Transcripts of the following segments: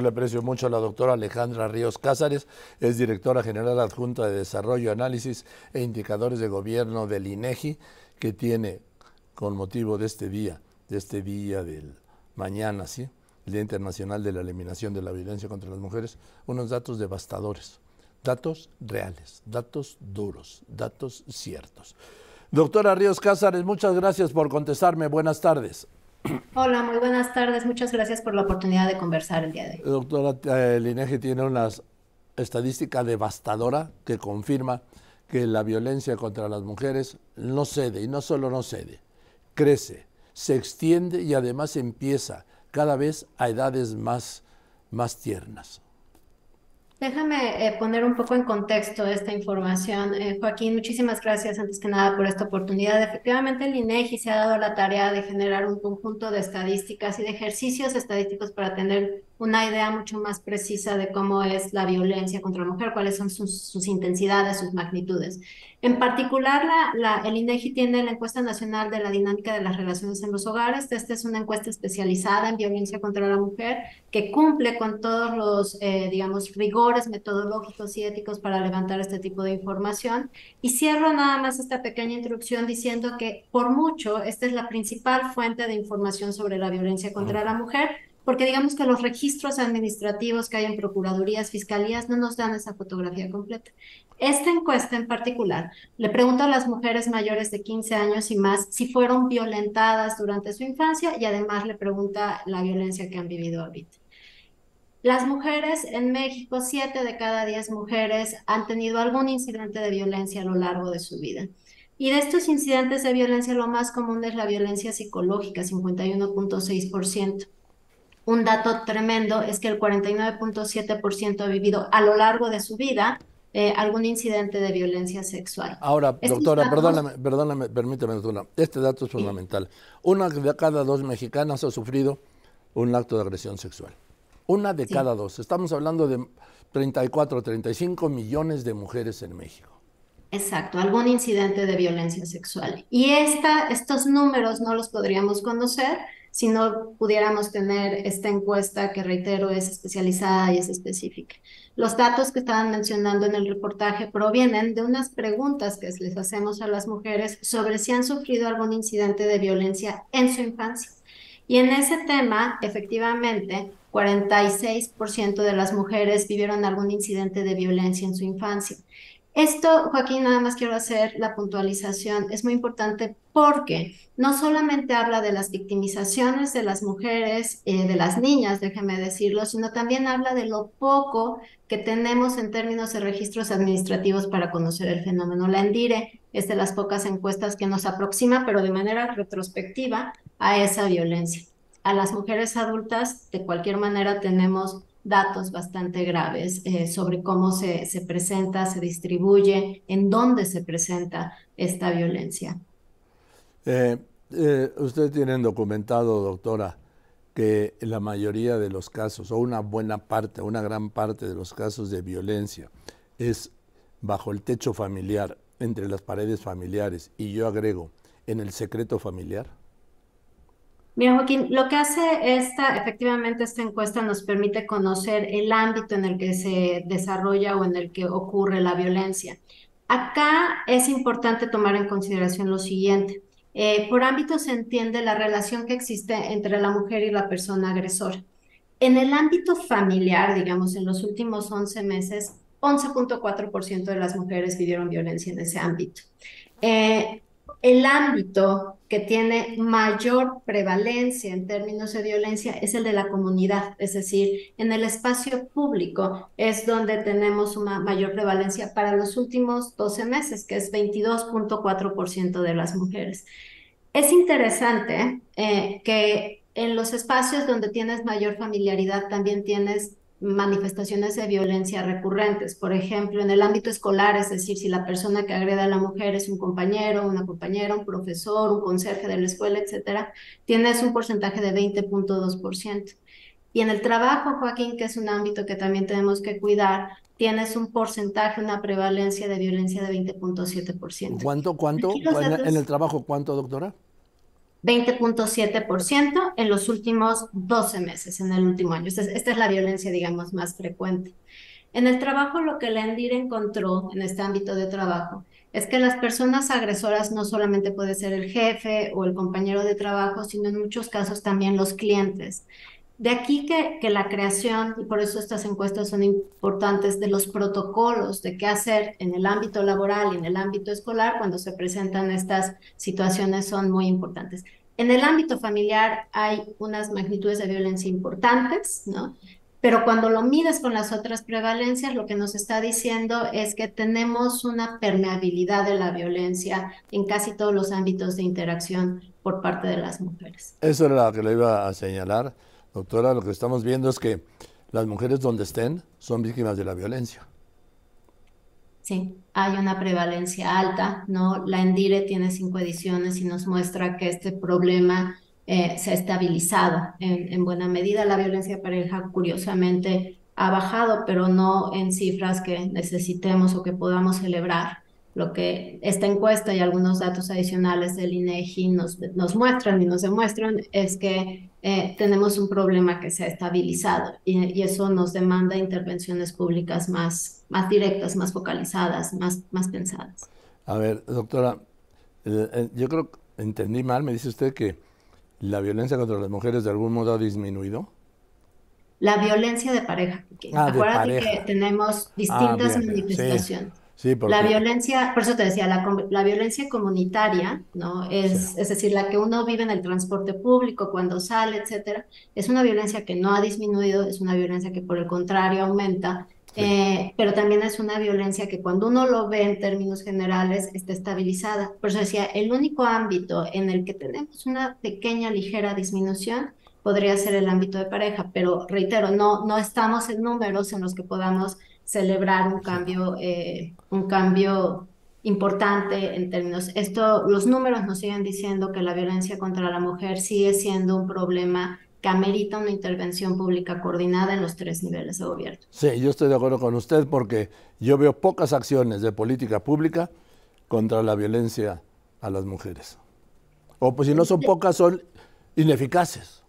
Le aprecio mucho a la doctora Alejandra Ríos Cázares, es directora general adjunta de Desarrollo, Análisis e Indicadores de Gobierno del INEGI, que tiene, con motivo de este día, de este día del mañana, ¿sí? el Día Internacional de la Eliminación de la Violencia contra las Mujeres, unos datos devastadores, datos reales, datos duros, datos ciertos. Doctora Ríos Cázares, muchas gracias por contestarme. Buenas tardes. Hola, muy buenas tardes. Muchas gracias por la oportunidad de conversar el día de hoy. Doctora, el INEGI tiene una estadística devastadora que confirma que la violencia contra las mujeres no cede, y no solo no cede, crece, se extiende y además empieza cada vez a edades más, más tiernas. Déjame eh, poner un poco en contexto esta información. Eh, Joaquín, muchísimas gracias antes que nada por esta oportunidad. Efectivamente, el INEGI se ha dado la tarea de generar un conjunto de estadísticas y de ejercicios estadísticos para tener una idea mucho más precisa de cómo es la violencia contra la mujer, cuáles son sus, intensidades, sus magnitudes. En particular, la, el INEGI tiene la encuesta nacional de la dinámica de las relaciones en los hogares. Esta es una encuesta especializada en violencia contra la mujer que cumple con todos los, eh, digamos, rigores metodológicos y éticos para levantar este tipo de información. Y cierro nada más esta pequeña introducción diciendo que por mucho esta es la principal fuente de información sobre la violencia contra la mujer porque digamos que los registros administrativos que hay en procuradurías, fiscalías, no nos dan esa fotografía completa. Esta encuesta en particular le pregunta a las mujeres mayores de 15 años y más si fueron violentadas durante su infancia y además le pregunta la violencia que han vivido ahorita. Las mujeres en México, 7 de cada 10 mujeres han tenido algún incidente de violencia a lo largo de su vida. Y de estos incidentes de violencia, lo más común es la violencia psicológica, 51.6%. Un dato tremendo es que el 49.7% ha vivido a lo largo de su vida eh, algún incidente de violencia sexual. Ahora, doctora, perdóname, perdóname, permítame, doctora, este dato es fundamental. Una de cada dos mexicanas ha sufrido un acto de agresión sexual. Una de cada dos. Estamos hablando de 34, 35 millones de mujeres en México. Exacto, algún incidente de violencia sexual. Y estos números no los podríamos conocer si no pudiéramos tener esta encuesta que, reitero, es especializada y es específica. Los datos que estaban mencionando en el reportaje provienen de unas preguntas que les hacemos a las mujeres sobre si han sufrido algún incidente de violencia en su infancia. Y en ese tema, efectivamente, 46% de las mujeres vivieron algún incidente de violencia en su infancia. Esto, Joaquín, nada más quiero hacer la puntualización. Es muy importante porque no solamente habla de las victimizaciones de las mujeres, eh, de las niñas, déjeme decirlo, sino también habla de lo poco que tenemos en términos de registros administrativos para conocer el fenómeno. La ENDIRE es de las pocas encuestas que nos aproxima, pero de manera retrospectiva, a esa violencia. A las mujeres adultas, de cualquier manera, tenemos datos bastante graves eh, sobre cómo se, se presenta, se distribuye, en dónde se presenta esta violencia. Eh, eh, ustedes documentado, doctora, que la mayoría de los casos, o una buena parte, una gran parte de los casos de violencia, es bajo el techo familiar, entre las paredes familiares, y yo agrego, en el secreto familiar. Mira, Joaquín, lo que hace esta, efectivamente, esta encuesta nos permite conocer el ámbito en el que se desarrolla o en el que ocurre la violencia. Acá es importante tomar en consideración lo siguiente. Eh, por ámbito se entiende la relación que existe entre la mujer y la persona agresora. En el ámbito familiar, digamos, en los últimos 11 meses, 11.4% de las mujeres vivieron violencia en ese ámbito. Eh, el ámbito que tiene mayor prevalencia en términos de violencia es el de la comunidad, es decir, en el espacio público es donde tenemos una mayor prevalencia para los últimos 12 meses, que es 22.4% de las mujeres. Es interesante eh, que en los espacios donde tienes mayor familiaridad también tienes manifestaciones de violencia recurrentes. Por ejemplo, en el ámbito escolar, es decir, si la persona que agrede a la mujer es un compañero, una compañera, un profesor, un conserje de la escuela, etcétera, tienes un porcentaje de 20.2%. Y en el trabajo, Joaquín, que es un ámbito que también tenemos que cuidar, tienes un porcentaje, una prevalencia de violencia de 20.7%. ¿Cuánto, cuánto? En, en el trabajo, cuánto, doctora? 20.7% en los últimos 12 meses, en el último año. Esta es, esta es la violencia, digamos, más frecuente. En el trabajo, lo que la ENDIR encontró en este ámbito de trabajo es que las personas agresoras no solamente puede ser el jefe o el compañero de trabajo, sino en muchos casos también los clientes. De aquí que, la creación, y por eso estas encuestas son importantes, de los protocolos de qué hacer en el ámbito laboral y en el ámbito escolar cuando se presentan estas situaciones son muy importantes. En el ámbito familiar hay unas magnitudes de violencia importantes, ¿no? Pero cuando lo mides con las otras prevalencias, lo que nos está diciendo es que tenemos una permeabilidad de la violencia en casi todos los ámbitos de interacción por parte de las mujeres. Eso era lo que le iba a señalar. Doctora, lo que estamos viendo es que las mujeres donde estén son víctimas de la violencia. Sí, hay una prevalencia alta, ¿no? La Endire tiene cinco ediciones y nos muestra que este problema eh, se ha estabilizado en, buena medida. La violencia pareja, curiosamente, ha bajado, pero no en cifras que necesitemos o que podamos celebrar. Lo que esta encuesta y algunos datos adicionales del INEGI nos, nos muestran y nos demuestran es que eh, tenemos un problema que se ha estabilizado y, eso nos demanda intervenciones públicas más, más directas, más focalizadas, más, más pensadas. A ver, doctora, eh, yo creo que entendí mal, me dice usted que ¿La violencia contra las mujeres de algún modo ha disminuido? La violencia de pareja. Ah, Acuérdate que tenemos distintas ah, manifestaciones. Sí, La violencia, por eso te decía, la, la violencia comunitaria, ¿no? Es, es decir, la que uno vive en el transporte público, cuando sale, etcétera, es una violencia que no ha disminuido, es una violencia que por el contrario aumenta eh, pero también es una violencia que cuando uno lo ve en términos generales está estabilizada. Por eso decía, el único ámbito en el que tenemos una pequeña, ligera disminución podría ser el ámbito de pareja, pero reitero, no, no estamos en números en los que podamos celebrar un cambio, eh, un cambio importante en términos. Esto, los números nos siguen diciendo que la violencia contra la mujer sigue siendo un problema que amerita una intervención pública coordinada en los tres niveles de gobierno. Sí, yo estoy de acuerdo con usted porque yo veo pocas acciones de política pública contra la violencia a las mujeres. O pues si no son pocas, son ineficaces.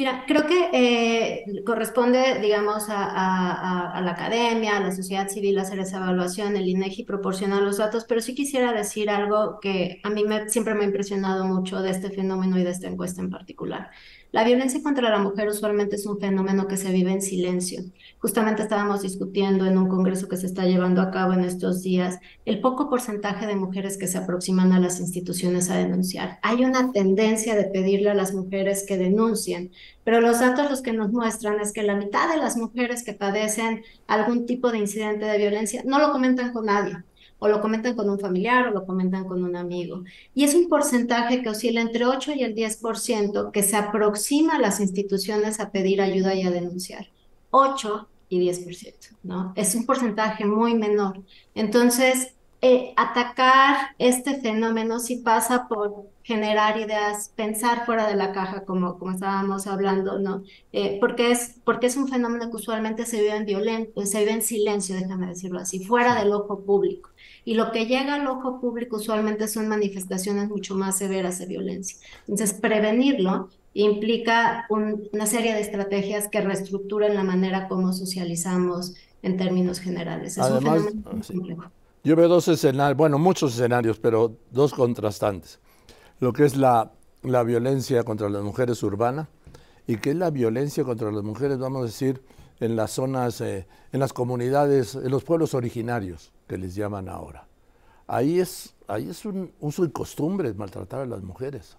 Mira, creo que eh, corresponde, digamos, a, la academia, a la sociedad civil hacer esa evaluación, el INEGI proporciona los datos, pero sí quisiera decir algo que a mí me, siempre me ha impresionado mucho de este fenómeno y de esta encuesta en particular. La violencia contra la mujer usualmente es un fenómeno que se vive en silencio. Justamente estábamos discutiendo en un congreso que se está llevando a cabo en estos días el poco porcentaje de mujeres que se aproximan a las instituciones a denunciar. Hay una tendencia de pedirle a las mujeres que denuncien, pero los datos los que nos muestran es que la mitad de las mujeres que padecen algún tipo de incidente de violencia no lo comentan con nadie o lo comentan con un familiar o lo comentan con un amigo. Y es un porcentaje que oscila entre 8 y el 10% que se aproxima a las instituciones a pedir ayuda y a denunciar. 8 y 10%, ¿no? Es un porcentaje muy menor. Entonces, eh, atacar este fenómeno sí pasa por generar ideas, pensar fuera de la caja, como, como estábamos hablando, ¿no? Eh, porque, es, porque es un fenómeno que usualmente se vive en violento, se vive en silencio, déjame decirlo así, fuera del ojo público. Y lo que llega al ojo público usualmente son manifestaciones mucho más severas de violencia. Entonces, prevenirlo implica una serie de estrategias que reestructuren la manera como socializamos en términos generales. Es un fenómeno Yo veo dos escenarios, bueno, muchos escenarios, pero dos contrastantes. Lo que es la, la violencia contra las mujeres urbana y que es la violencia contra las mujeres, vamos a decir, en las zonas, eh, en las comunidades, en los pueblos originarios que les llaman ahora. Ahí es, ahí es un uso y costumbre maltratar a las mujeres.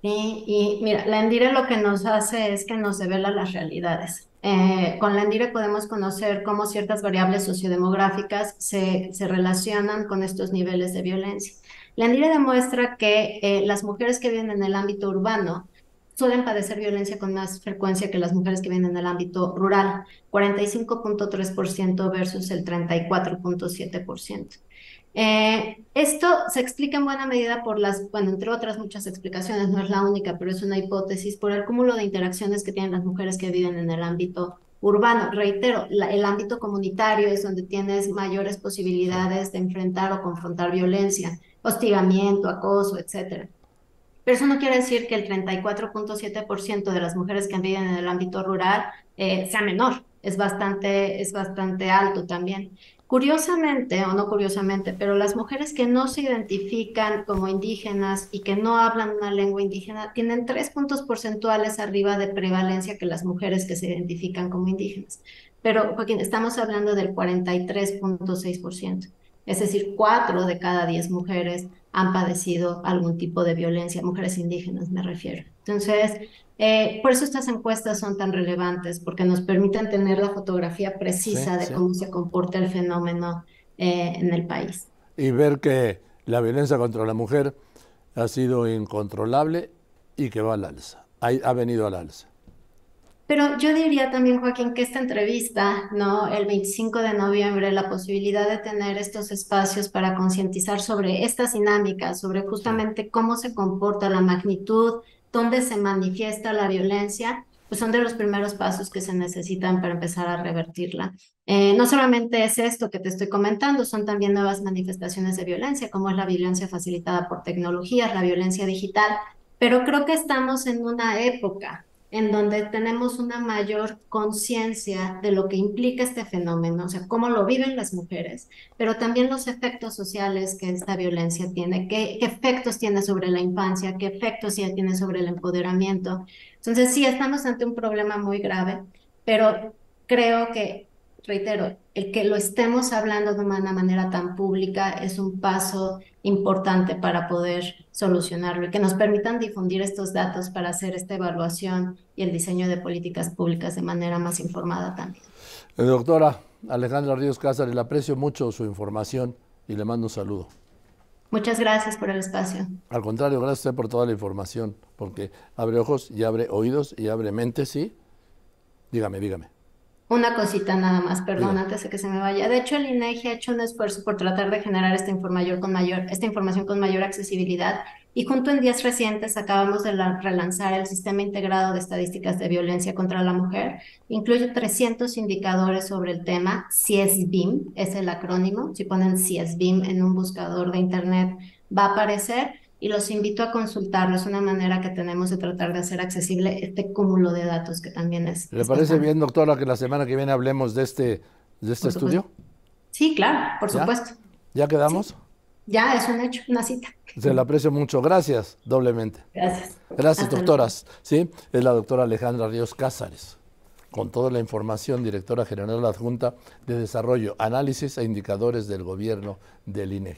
Sí, y mira, la Endire lo que nos hace es que nos devela las realidades. Eh, con la Endire podemos conocer cómo ciertas variables sociodemográficas se, se relacionan con estos niveles de violencia. La Endire demuestra que eh, las mujeres que viven en el ámbito urbano suelen padecer violencia con más frecuencia que las mujeres que vienen en el ámbito rural, 45.3% versus el 34.7%. Eh, esto se explica en buena medida por las, bueno, entre otras muchas explicaciones, no es la única, pero es una hipótesis, por el cúmulo de interacciones que tienen las mujeres que viven en el ámbito urbano. Reitero, el ámbito comunitario es donde tienes mayores posibilidades de enfrentar o confrontar violencia, hostigamiento, acoso, etcétera. Pero eso no quiere decir que el 34.7% de las mujeres que viven en el ámbito rural eh, sea menor, es bastante, es bastante alto también. Curiosamente, o no curiosamente, pero las mujeres que no se identifican como indígenas y que no hablan una lengua indígena tienen tres puntos porcentuales arriba de prevalencia que las mujeres que se identifican como indígenas. Pero, Joaquín, estamos hablando del 43.6%. Es decir, cuatro de cada diez mujeres han padecido algún tipo de violencia, mujeres indígenas me refiero. Entonces, eh, por eso estas encuestas son tan relevantes, porque nos permiten tener la fotografía precisa de cómo se comporta el fenómeno eh, en el país. Y ver que la violencia contra la mujer ha sido incontrolable y que va al alza, ha, ha venido al alza. Pero yo diría también, Joaquín, que esta entrevista, ¿no? El 25 de noviembre, la posibilidad de tener estos espacios para concientizar sobre estas dinámicas, sobre justamente cómo se comporta la magnitud dónde se manifiesta la violencia, pues son de los primeros pasos que se necesitan para empezar a revertirla. Eh, no solamente es esto que te estoy comentando, son también nuevas manifestaciones de violencia, como es la violencia facilitada por tecnologías, la violencia digital, pero creo que estamos en una época en donde tenemos una mayor conciencia de lo que implica este fenómeno, o sea, cómo lo viven las mujeres, pero también los efectos sociales que esta violencia tiene, qué, efectos tiene sobre la infancia, qué efectos tiene sobre el empoderamiento. Entonces, sí, estamos ante un problema muy grave, pero creo que reitero, el que lo estemos hablando de una manera tan pública es un paso importante para poder solucionarlo y que nos permitan difundir estos datos para hacer esta evaluación y el diseño de políticas públicas de manera más informada también. Eh, doctora Alejandra Ríos Cázares, le aprecio mucho su información y le mando un saludo. Muchas gracias por el espacio. Al contrario, gracias a usted por toda la información, porque abre ojos y abre oídos y abre mentes, ¿sí? Dígame, dígame. Una cosita nada más, perdón, antes de que se me vaya. De hecho, el INEGI ha hecho un esfuerzo por tratar de generar esta, información con mayor, esta información con mayor accesibilidad y junto en días recientes acabamos de relanzar el Sistema Integrado de Estadísticas de Violencia contra la Mujer. Incluye 300 indicadores sobre el tema. CIESBIM es el acrónimo. Si ponen CIESBIM en un buscador de Internet va a aparecer y los invito a consultarlo. Es una manera que tenemos de tratar de hacer accesible este cúmulo de datos que también es. ¿Le parece bien, doctora, que la semana que viene hablemos de este, de este estudio? Sí, claro, por supuesto. ¿Ya quedamos? Ya, es un hecho, una cita. Se la aprecio mucho. Gracias, doblemente. Gracias. Gracias, doctoras. Sí, es la doctora Alejandra Ríos Cázares, con toda la información, directora general adjunta de Desarrollo, Análisis e Indicadores del Gobierno del INEGI.